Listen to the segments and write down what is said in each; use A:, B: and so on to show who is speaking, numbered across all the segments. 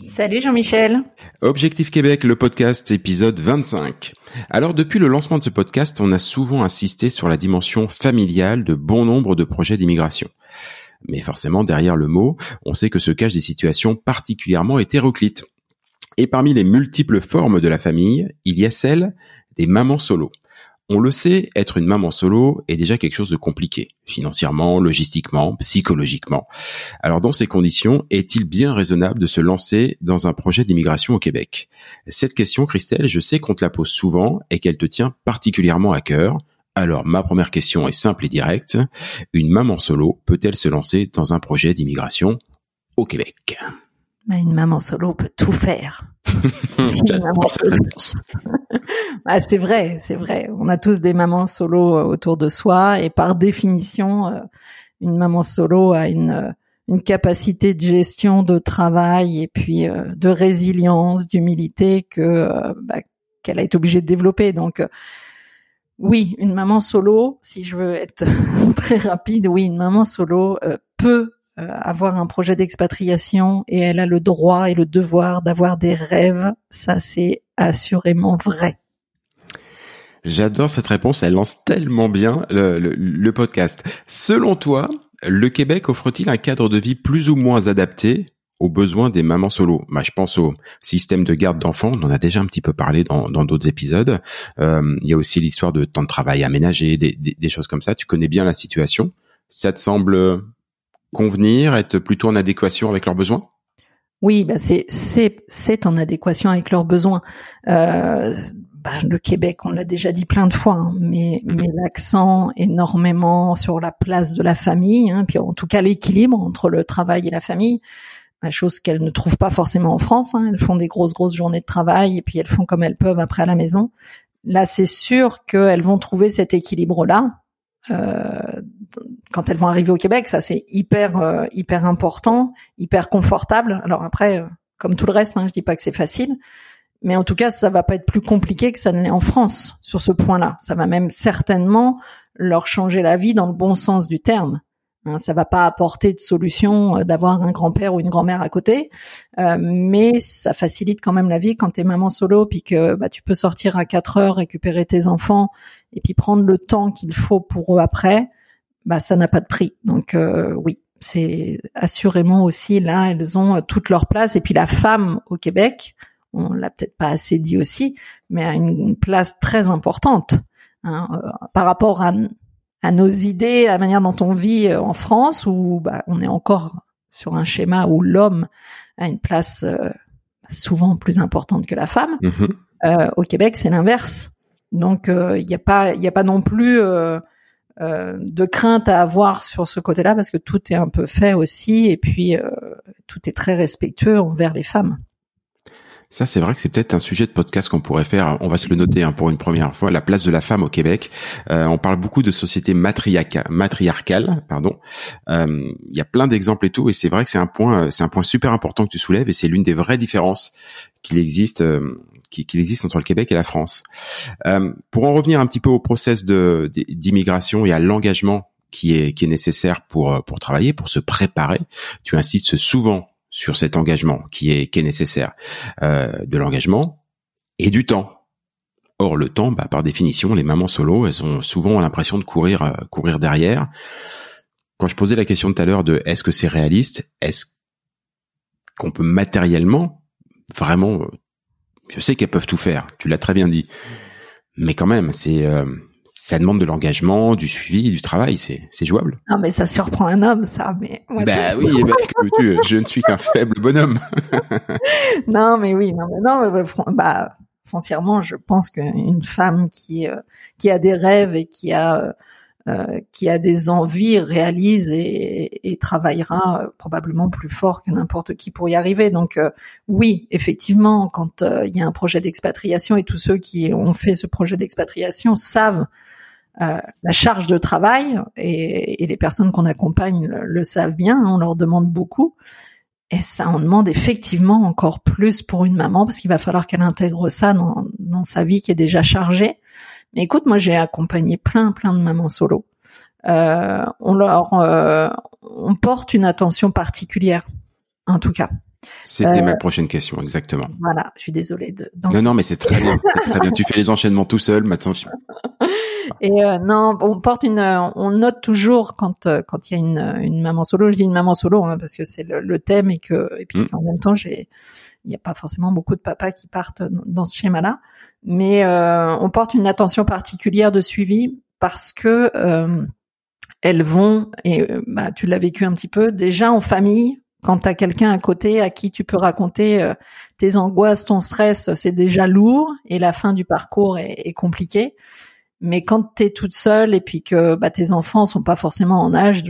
A: Salut Jean-Michel.
B: Objectif Québec, le podcast épisode 25. Alors depuis le lancement de ce podcast, on a souvent insisté sur la dimension familiale de bon nombre de projets d'immigration. Mais forcément, derrière le mot, on sait que se cachent des situations particulièrement hétéroclites. Et parmi les multiples formes de la famille, il y a celle des mamans solo. On le sait, être une maman solo est déjà quelque chose de compliqué, financièrement, logistiquement, psychologiquement. Alors dans ces conditions, est-il bien raisonnable de se lancer dans un projet d'immigration au Québec? Cette question, Christelle, je sais qu'on te la pose souvent et qu'elle te tient particulièrement à cœur. Alors ma première question est simple et directe. Une maman solo peut-elle se lancer dans un projet d'immigration au Québec?
A: Bah, Une maman solo peut tout faire. ah, c'est vrai, c'est vrai. On a tous des mamans solo euh, autour de soi et par définition, euh, une maman solo a une euh, une capacité de gestion de travail et puis de résilience, d'humilité que bah, qu'elle a été obligée de développer. Donc oui, une maman solo, si je veux être très rapide, oui, une maman solo peut avoir un projet d'expatriation et elle a le droit et le devoir d'avoir des rêves. Ça, c'est assurément vrai.
B: J'adore cette réponse, elle lance tellement bien le, podcast. Selon toi, le Québec offre-t-il un cadre de vie plus ou moins adapté aux besoins des mamans solo? Bah, Je pense au système de garde d'enfants, on en a déjà un petit peu parlé dans d'autres épisodes. Euh, il y a aussi l'histoire de temps de travail aménagé, des, des, choses comme ça. Tu connais bien la situation. Ça te semble convenir, être plutôt en adéquation avec leurs besoins?
A: Oui, bah c'est c'est c'est en adéquation avec leurs besoins. Euh, bah, le Québec, on l'a déjà dit plein de fois, hein, mais, mhm. mais l'accent énormément sur la place de la famille, hein, puis en tout cas l'équilibre entre le travail et la famille, la chose qu'elles ne trouvent pas forcément en France. Hein, elles font des grosses grosses journées de travail et puis elles font comme elles peuvent après à la maison. Là, c'est sûr qu'elles vont trouver cet équilibre-là. Euh, quand elles vont arriver au Québec, ça c'est hyper euh, hyper important, hyper confortable. Alors après, euh, comme tout le reste, hein, je dis pas que c'est facile, mais en tout cas, ça va pas être plus compliqué que ça ne l'est en France sur ce point-là. Ça va même certainement leur changer la vie dans le bon sens du terme. Hein, ça va pas apporter de solution euh, d'avoir un grand-père ou une grand-mère à côté, euh, mais ça facilite quand même la vie quand t'es maman solo, puis que bah, tu peux sortir à 4 heures, récupérer tes enfants, et puis prendre le temps qu'il faut pour eux après. Bah ça n'a pas de prix. Donc euh, oui, c'est assurément aussi là, elles ont toute leur place. Et puis la femme au Québec, on l'a peut-être pas assez dit aussi, mais a une, place très importante hein, euh, par rapport à, à, nos idées, à la manière dont on vit euh, en France, où bah, on est encore sur un schéma où l'homme a une place euh, souvent plus importante que la femme. Mm-hmm. au Québec, c'est l'inverse. Donc, il n'y a pas, il a pas non plus de crainte à avoir sur ce côté-là parce que tout est un peu fait aussi, et puis tout est très respectueux envers les femmes.
B: Ça, c'est vrai que c'est peut-être un sujet de podcast qu'on pourrait faire. On va se le noter hein, pour une première fois. La place de la femme au Québec. Euh, on parle beaucoup de société matriarcale, pardon. Euh, il y a plein d'exemples et tout, et c'est vrai que c'est un point, c'est un point super important que tu soulèves, et c'est l'une des vraies différences qu'il existe, euh, qu'il existe entre le Québec et la France. Euh, pour en revenir un petit peu au process de d'immigration et à l'engagement qui est qui est nécessaire pour pour travailler, pour se préparer, tu insistes souvent sur cet engagement qui est qui est nécessaire, euh, de l'engagement et du temps. Or le temps, bah, par définition, les mamans solo, elles ont souvent l'impression de courir euh, courir derrière. Quand je posais la question tout à l'heure de est-ce que c'est réaliste, est-ce qu'on peut matériellement vraiment, euh, je sais qu'elles peuvent tout faire, tu l'as très bien dit, mais quand même, c'est euh, ça demande de l'engagement, du suivi, du travail, c'est c'est jouable.
A: Non mais ça surprend un homme ça, mais
B: bah oui, tu, je ne suis qu'un faible bonhomme.
A: non mais oui, non mais non, bah foncièrement, je pense qu'une femme qui euh, qui a des rêves et qui a euh, qui a des envies réalise et, et travaillera euh, probablement plus fort que n'importe qui pour y arriver. Donc euh, oui, effectivement, quand il y a un projet d'expatriation et tous ceux qui ont fait ce projet d'expatriation savent la charge de travail et, et les personnes qu'on accompagne le, savent bien, hein, on leur demande beaucoup. Et ça en demande effectivement encore plus pour une maman parce qu'il va falloir qu'elle intègre ça dans, dans sa vie qui est déjà chargée. Mais écoute, moi j'ai accompagné plein plein de mamans solo. Euh, on leur, euh, on porte une attention particulière, en tout cas.
B: C'était ma euh, prochaine question, exactement.
A: Voilà, je suis désolée de.
B: Non, non, mais c'est très bien, c'est très bien. Tu fais les enchaînements tout seul, maintenant.
A: Et euh, non, on porte une, on note toujours quand quand il y a une, une maman solo. Je dis une maman solo hein, parce que c'est le, le, thème et que et puis mm. en même temps j'ai, il n'y a pas forcément beaucoup de papas qui partent dans ce schéma-là mais euh, on porte une attention particulière de suivi parce que euh, elles vont et euh, bah, tu l'as vécu un petit peu déjà en famille quand tu as quelqu'un à côté à qui tu peux raconter tes angoisses, ton stress, c'est déjà lourd et la fin du parcours est, compliquée. Mais quand tu es toute seule et puis que bah, tes enfants sont pas forcément en âge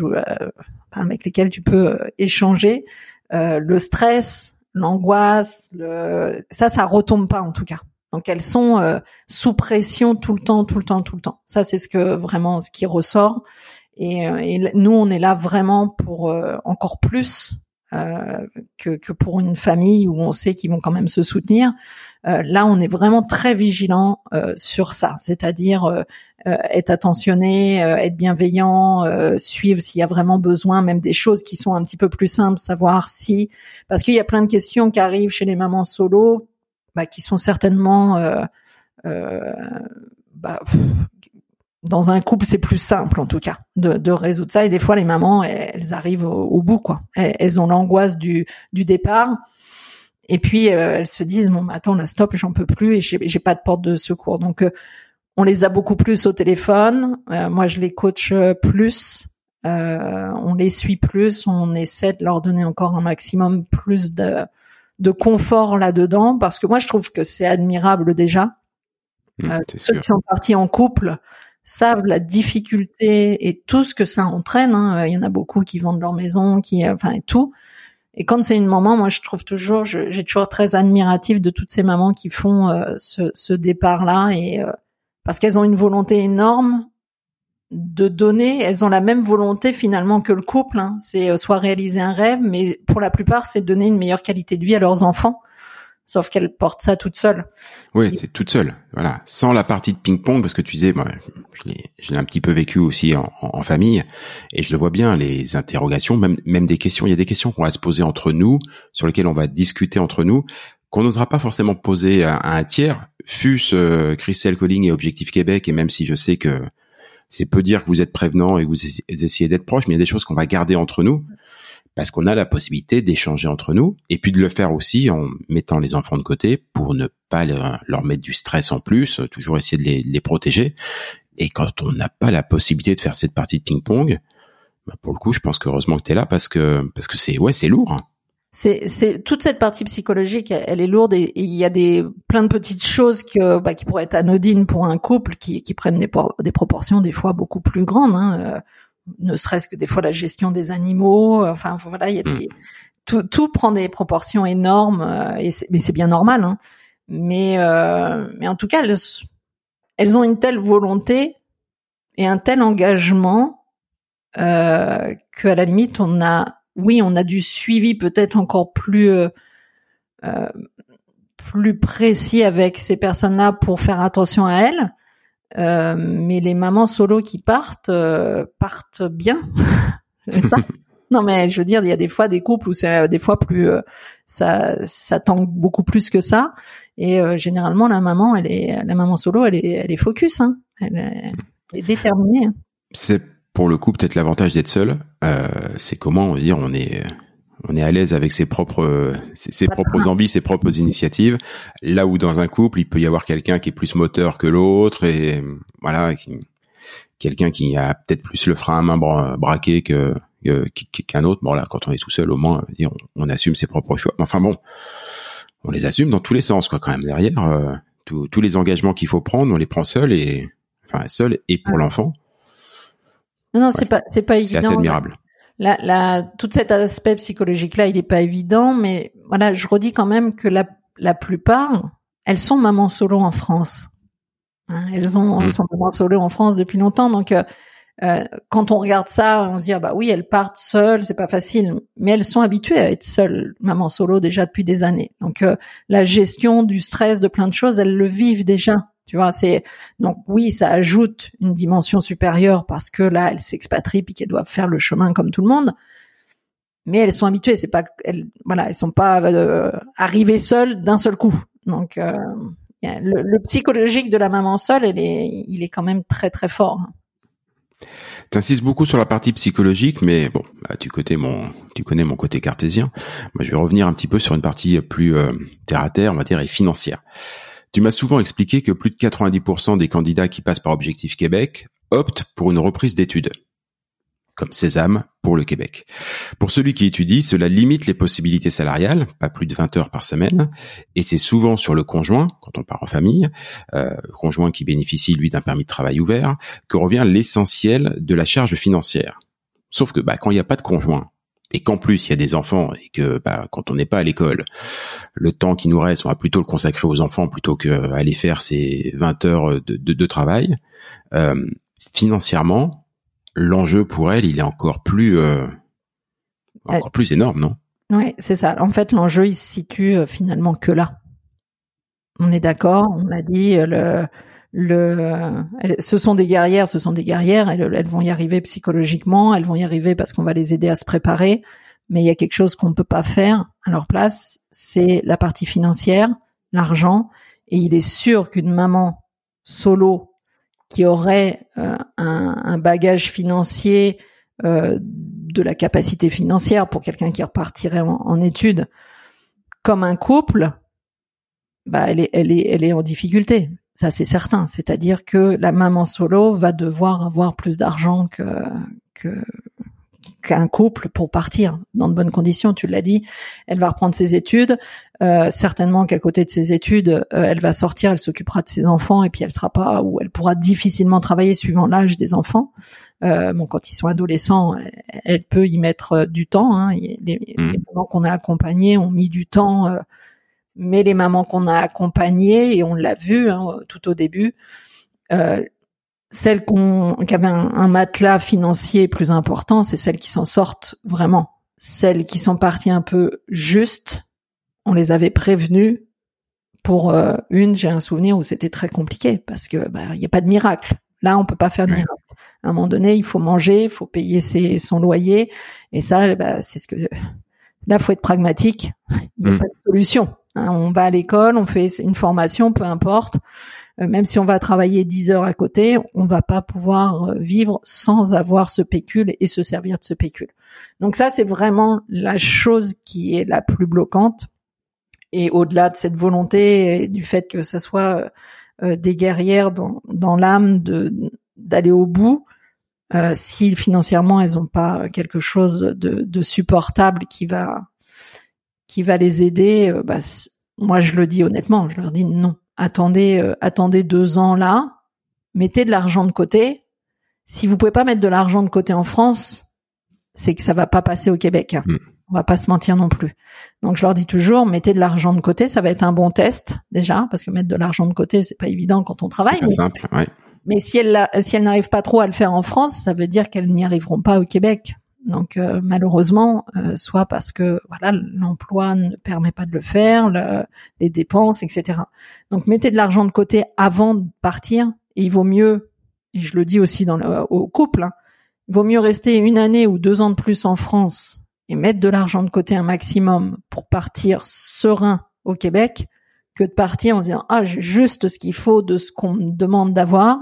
A: avec lesquels tu peux échanger, le stress, l'angoisse, le... ça, ça retombe pas en tout cas. Donc elles sont euh, sous pression tout le temps, tout le temps, tout le temps. Ça c'est ce que vraiment ce qui ressort. Et, euh, et nous on est là vraiment pour euh, encore plus que, que, pour une famille où on sait qu'ils vont quand même se soutenir. là on est vraiment très vigilant sur ça, c'est-à-dire être attentionné, être bienveillant, suivre s'il y a vraiment besoin, même des choses qui sont un petit peu plus simples, savoir si parce qu'il y a plein de questions qui arrivent chez les mamans solo bah, qui sont certainement euh, euh, bah, dans un couple, c'est plus simple en tout cas de, de, résoudre ça. Et des fois, les mamans, elles, arrivent au, bout, quoi. Elles, ont l'angoisse du, du départ. Et puis euh, elles se disent bon, attends, là, stop, j'en peux plus et j'ai pas de porte de secours. Donc on les a beaucoup plus au téléphone. moi, je les coach plus. on les suit plus. On essaie de leur donner encore un maximum plus de de confort là-dedans parce que moi je trouve que c'est admirable déjà. Mmh, euh, ceux qui sont partis en couple savent la difficulté et tout ce que ça entraîne. Hein. Il y en a beaucoup qui vendent leur maison, qui euh, enfin et tout. Et quand c'est une maman, moi je trouve toujours, j'ai toujours très admiratif de toutes ces mamans qui font euh, ce, ce départ-là et parce qu'elles ont une volonté énorme de donner, elles ont la même volonté finalement que le couple. Hein. C'est euh, soit réaliser un rêve, mais pour la plupart, c'est donner une meilleure qualité de vie à leurs enfants. Sauf qu'elles portent ça toutes seules.
B: Oui, c'est toute seule. Voilà, sans la partie de ping-pong, parce que tu disais, moi, je l'ai un petit peu vécu aussi en, en, famille, et je le vois bien, les interrogations, même, même des questions. Il y a des questions qu'on va se poser entre nous, sur lesquelles on va discuter entre nous, qu'on n'osera pas forcément poser à, un tiers. Fût-ce euh, Christelle Colling et Objectif Québec, et même si je sais que c'est peu dire que vous êtes prévenant et que vous essayez d'être proche, mais il y a des choses qu'on va garder entre nous parce qu'on a la possibilité d'échanger entre nous et puis de le faire aussi en mettant les enfants de côté pour ne pas leur mettre du stress en plus, toujours essayer de les, protéger. Et quand on n'a pas la possibilité de faire cette partie de ping-pong, bah pour le coup, je pense qu'heureusement que tu es là parce que parce que c'est ouais, c'est lourd. Hein
A: c'est toute cette partie psychologique, elle est lourde et, il y a des plein de petites choses que bah, qui pourraient être anodines pour un couple qui, qui prennent des, des proportions des fois beaucoup plus grandes. Hein, euh, ne serait-ce que des fois la gestion des animaux. Enfin voilà, il y a des, mm. tout, tout prend des proportions énormes euh, et mais c'est bien normal. Hein. Mais euh, mais en tout cas, elles, elles ont une telle volonté et un tel engagement euh, qu'à la limite on a oui, on a du suivi peut-être encore plus euh, euh, plus précis avec ces personnes-là pour faire attention à elles. Euh, mais les mamans solo qui partent euh, partent bien. non mais je veux dire, il y a des fois des couples où c'est euh, des fois plus ça ça tangue beaucoup plus que ça. Et généralement la maman, elle est la maman solo, elle est elle est focus, hein. elle, est, elle est déterminée. Hein.
B: C'est pour le coup peut-être l'avantage d'être seul. c'est comment on va dire on est on est à l'aise avec ses propres ses, propres envies, ses propres initiatives. Là où dans un couple, il peut y avoir quelqu'un qui est plus moteur que l'autre et voilà, quelqu'un qui a peut-être plus le frein à main braqué que qu'un autre. Bon là, quand on est tout seul, au moins, on, on assume ses propres choix. Enfin bon, on les assume dans tous les sens, quoi. Quand même derrière, euh, tous les engagements qu'il faut prendre, on les prend seuls et enfin seul et pour l'enfant.
A: Non, non, c'est pas, c'est pas évident.
B: C'est assez admirable
A: la, la, tout cet aspect psychologique-là, il n'est pas évident, mais voilà, je redis quand même que la, la plupart, elles sont mamans solo en France. Hein, elles ont, elles mm. sont mamans solo en France depuis longtemps, donc euh, euh, quand on regarde ça, on se dit ah bah oui, elles partent seules, c'est pas facile, mais elles sont habituées à être seules, maman solo déjà depuis des années. Donc euh, la gestion du stress, de plein de choses, elles le vivent déjà. Tu vois, c'est donc oui, ça ajoute une dimension supérieure parce que là, elles s'expatrient puis qu'elles doivent faire le chemin comme tout le monde. Mais elles sont habituées, c'est pas elles voilà, elles sont pas euh, arrivées seules d'un seul coup. Donc euh, le, psychologique de la maman seule, elle est, il est quand même très très fort.
B: T'insistes beaucoup sur la partie psychologique, mais bon, bah, tu, connais mon, tu connais mon côté cartésien. Moi, je vais revenir un petit peu sur une partie plus euh, terre à terre, on va dire, et financière. Tu m'as souvent expliqué que plus de 90% des candidats qui passent par Objectif Québec optent pour une reprise d'études, comme Sésame pour le Québec. Pour celui qui étudie, cela limite les possibilités salariales, pas plus de 20 heures par semaine, et c'est souvent sur le conjoint, quand on part en famille, euh, conjoint qui bénéficie lui d'un permis de travail ouvert, que revient l'essentiel de la charge financière. Sauf que bah, quand il n'y a pas de conjoint, et qu'en plus il y a des enfants et que bah, quand on n'est pas à l'école, le temps qui nous reste, on va plutôt le consacrer aux enfants plutôt qu'aller faire ces 20 heures de, de, travail. Euh, financièrement, l'enjeu pour elle, il est encore plus euh, encore plus énorme, non?
A: Oui, c'est ça. En fait, l'enjeu il se situe euh, finalement que là. On est d'accord, on l'a dit, le le, ce sont des guerrières, ce sont des guerrières, elles, vont y arriver psychologiquement, elles vont y arriver parce qu'on va les aider à se préparer, mais il y a quelque chose qu'on ne peut pas faire à leur place, c'est la partie financière, l'argent, et il est sûr qu'une maman solo qui aurait euh, un, un, bagage financier, euh, de la capacité financière pour quelqu'un qui repartirait en, en études, comme un couple, bah elle est, elle est, elle est en difficulté ça, c'est certain. C'est-à-dire que la maman solo va devoir avoir plus d'argent que, qu'un couple pour partir dans de bonnes conditions. Tu l'as dit, elle va reprendre ses études. Euh, certainement qu'à côté de ses études, euh, elle va sortir, elle s'occupera de ses enfants et puis elle sera pas ou elle pourra difficilement travailler suivant l'âge des enfants. Euh, bon, quand ils sont adolescents, elle, peut y mettre du temps. Hein. Les, les mmh. mamans qu'on a accompagnés ont mis du temps mais les mamans qu'on a accompagnées, et on l'a vu hein, tout au début, euh, celles qu'on, qui avaient un, matelas financier plus important, c'est celles qui s'en sortent vraiment. Celles qui sont parties un peu juste, on les avait prévenues. Pour euh, une, j'ai un souvenir où c'était très compliqué parce que bah, il n'y a pas de miracle. Là, on peut pas faire de miracle. À un moment donné, il faut manger, il faut payer ses, son loyer, et ça, bah, c'est ce que là, faut être pragmatique. Il n'y a mm. pas de solution. Hein, on va à l'école, on fait une formation, peu importe. Euh, même si on va travailler 10 heures à côté, on va pas pouvoir euh, vivre sans avoir ce pécule et se servir de ce pécule. Donc ça, c'est vraiment la chose qui est la plus bloquante. Et au-delà de cette volonté et du fait que ça soit euh, des guerrières dans, dans l'âme de d'aller au bout, si financièrement elles ont pas quelque chose de, de supportable qui va qui va les aider, euh, bah, moi je le dis honnêtement, je leur dis non. Attendez, euh, attendez deux ans là, mettez de l'argent de côté. Si vous pouvez pas mettre de l'argent de côté en France, c'est que ça va pas passer au Québec. Hein. Mm. On va pas se mentir non plus. Donc je leur dis toujours, mettez de l'argent de côté, ça va être un bon test déjà, parce que mettre de l'argent de côté, c'est pas évident quand on travaille.
B: C'est simple, ouais.
A: Mais si elles si elles n'arrivent pas trop à le faire en France, ça veut dire qu'elles n'y arriveront pas au Québec. Donc euh, malheureusement, euh, soit parce que voilà l'emploi ne permet pas de le faire, les dépenses, etc. Donc mettez de l'argent de côté avant de partir. Et il vaut mieux, et je le dis aussi dans le, au couple, hein, il vaut mieux rester une année ou deux ans de plus en France et mettre de l'argent de côté un maximum pour partir serein au Québec que de partir en se disant ah j'ai juste ce qu'il faut de ce qu'on me demande d'avoir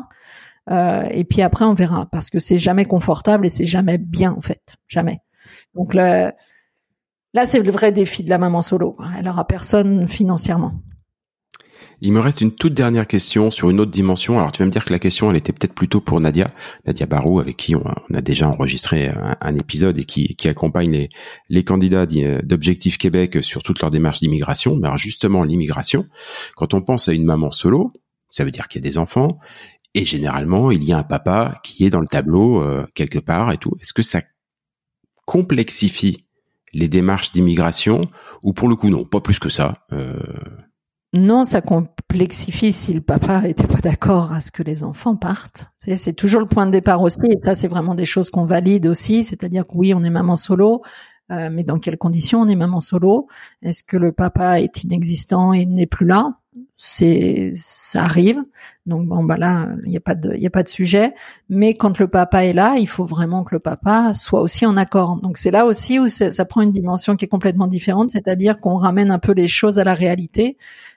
A: euh, et puis après on verra parce que c'est jamais confortable et c'est jamais bien en fait. Jamais. Donc là là c'est le vrai défi de la maman solo elle aura personne financièrement.
B: Il me reste une toute dernière question sur une autre dimension. Alors tu vas me dire que la question, elle était peut-être plutôt pour Nadia, Nadia Barou, avec qui on, a déjà enregistré un, épisode et qui, qui accompagne les, les candidats d'Objectif Québec sur toute leur démarche d'immigration. Mais alors justement, l'immigration, quand on pense à une maman solo, ça veut dire qu'il y a des enfants, et généralement, il y a un papa qui est dans le tableau euh, quelque part et tout. Est-ce que ça complexifie les démarches d'immigration ou pour le coup non, pas plus que ça euh...
A: Non, ça complexifie si le papa était pas d'accord à ce que les enfants partent. C'est toujours le point de départ aussi, et ça c'est vraiment des choses qu'on valide aussi, c'est-à-dire que oui, on est maman solo, euh, mais dans quelles conditions on est maman solo? Est-ce que le papa est inexistant et n'est plus là? C'est ça arrive. Donc bon bah là il n'y a pas de il y a pas de sujet. Mais quand le papa est là il faut vraiment que le papa soit aussi en accord. Donc c'est là aussi où ça, ça prend une dimension qui est complètement différente. C'est-à-dire qu'on ramène un peu les choses à la réalité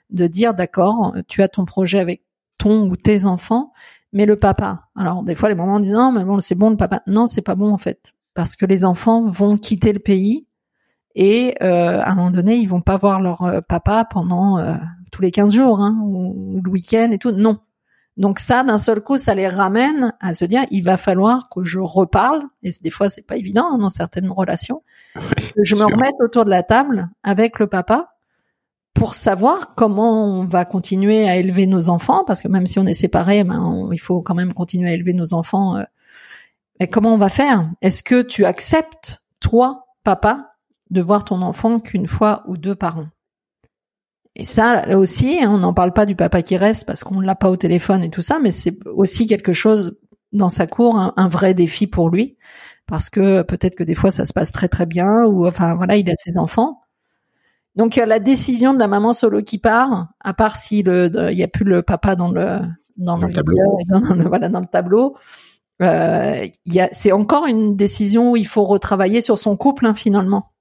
A: de dire d'accord tu as ton projet avec ton ou tes enfants mais le papa. Alors des fois les mamans disent non mais bon c'est bon le papa. Non c'est pas bon en fait. Parce que les enfants vont quitter le pays et euh, à un moment donné, ils vont pas voir leur euh, papa pendant euh, tous les 15 jours hein, ou, le week-end et tout. Non. Donc ça, d'un seul coup, ça les ramène à se dire, il va falloir que je reparle. Et des fois, c'est pas évident hein, dans certaines relations. que je me remette autour de la table avec le papa pour savoir comment on va continuer à élever nos enfants, parce que même si on est séparés, ben, il faut quand même continuer à élever nos enfants. mais comment on va faire? Est-ce que tu acceptes, toi, papa, de voir ton enfant qu'une fois ou deux par an? Et ça, là aussi, hein, on n'en parle pas du papa qui reste parce qu'on l'a pas au téléphone et tout ça, mais c'est aussi quelque chose dans sa cour, un, vrai défi pour lui, parce que peut-être que des fois ça se passe très très bien, ou enfin voilà, il a ses enfants. Donc la décision de la maman solo qui part, à part si le il y a plus le papa dans le dans, le, tableau, voilà dans le tableau, euh, c'est encore une décision où il faut retravailler sur son couple hein, finalement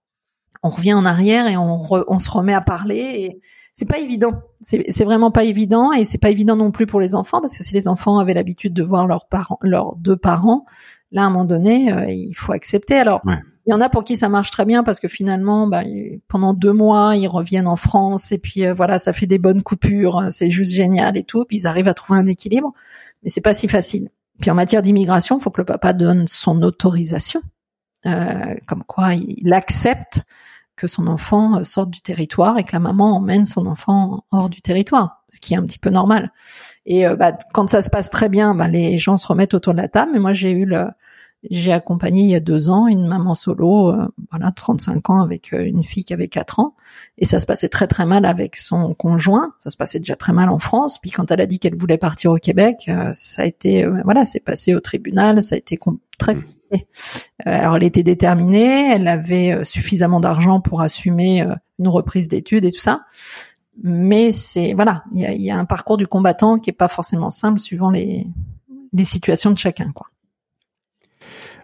A: on revient en arrière et on, on se remet à parler. Et c'est pas évident. C'est vraiment pas évident et c'est pas évident non plus pour les enfants parce que si les enfants avaient l'habitude de voir leurs parents, leurs deux parents, là à un moment donné, euh, il faut accepter. Alors. Il y en a pour qui ça marche très bien parce que finalement, bah, pendant deux mois, ils reviennent en France et puis euh, voilà, ça fait des bonnes coupures, c'est juste génial et tout. Puis ils arrivent à trouver un équilibre, mais c'est pas si facile. Puis en matière d'immigration, il faut que le papa donne son autorisation, euh, comme quoi il accepte que son enfant euh, sorte du territoire et que la maman emmène son enfant hors du territoire, ce qui est un petit peu normal. Et euh, bah, quand ça se passe très bien, bah, les gens se remettent autour de la table. Mais moi, j'ai eu le, j'ai accompagné il y a deux ans une maman solo, euh, voilà, 35 ans avec une fille qui avait 4 ans, et ça se passait très très mal avec son conjoint. Ça se passait déjà très mal en France. Puis quand elle a dit qu'elle voulait partir au Québec, ça a été, voilà, c'est passé au tribunal, ça a été très mmh. Alors elle était déterminée, elle avait euh, suffisamment d'argent pour assumer euh, une reprise d'études et tout ça. Mais c'est voilà, il y a, un parcours du combattant qui est pas forcément simple suivant les, les situations de chacun, quoi.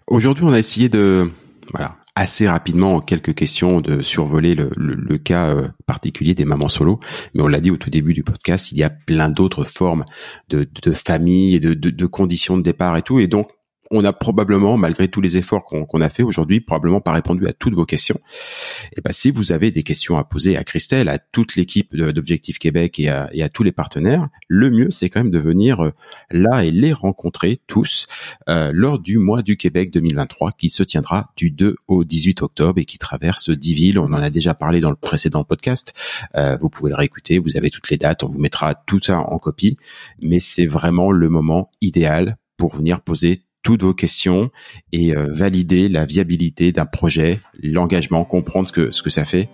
B: Aujourd'hui, on a essayé de voilà assez rapidement en quelques questions de survoler le, le, cas particulier des mamans solo. Mais on l'a dit au tout début du podcast, il y a plein d'autres formes de, de famille et de, de, de, conditions de départ et tout. Et donc, on a probablement, malgré tous les efforts qu'on a fait aujourd'hui, probablement pas répondu à toutes vos questions. Et eh ben, si vous avez des questions à poser à Christelle, à toute l'équipe d'Objectif Québec et à, tous les partenaires, le mieux, c'est quand même de venir euh, là et les rencontrer tous euh, lors du mois du Québec 2023 qui se tiendra du 2 au 18 octobre et qui traverse 10 villes. On en a déjà parlé dans le précédent podcast. Euh, vous pouvez le réécouter. Vous avez toutes les dates. On vous mettra tout ça en copie. Mais c'est vraiment le moment idéal pour venir poser toutes vos questions et euh, valider la viabilité d'un projet, l'engagement, comprendre ce que ce que ça fait.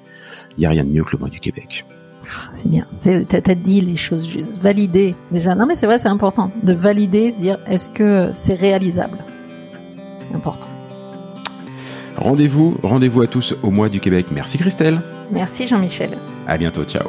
B: Il y a rien de mieux que le mois du Québec.
A: Ah, c'est bien. T'as dit les choses juste. Valider déjà. Non mais c'est vrai, c'est important de valider, dire est-ce que c'est réalisable? C'est important.
B: Rendez-vous, rendez-vous à tous au mois du Québec. Merci Christelle.
A: Merci Jean-Michel.
B: À bientôt, ciao.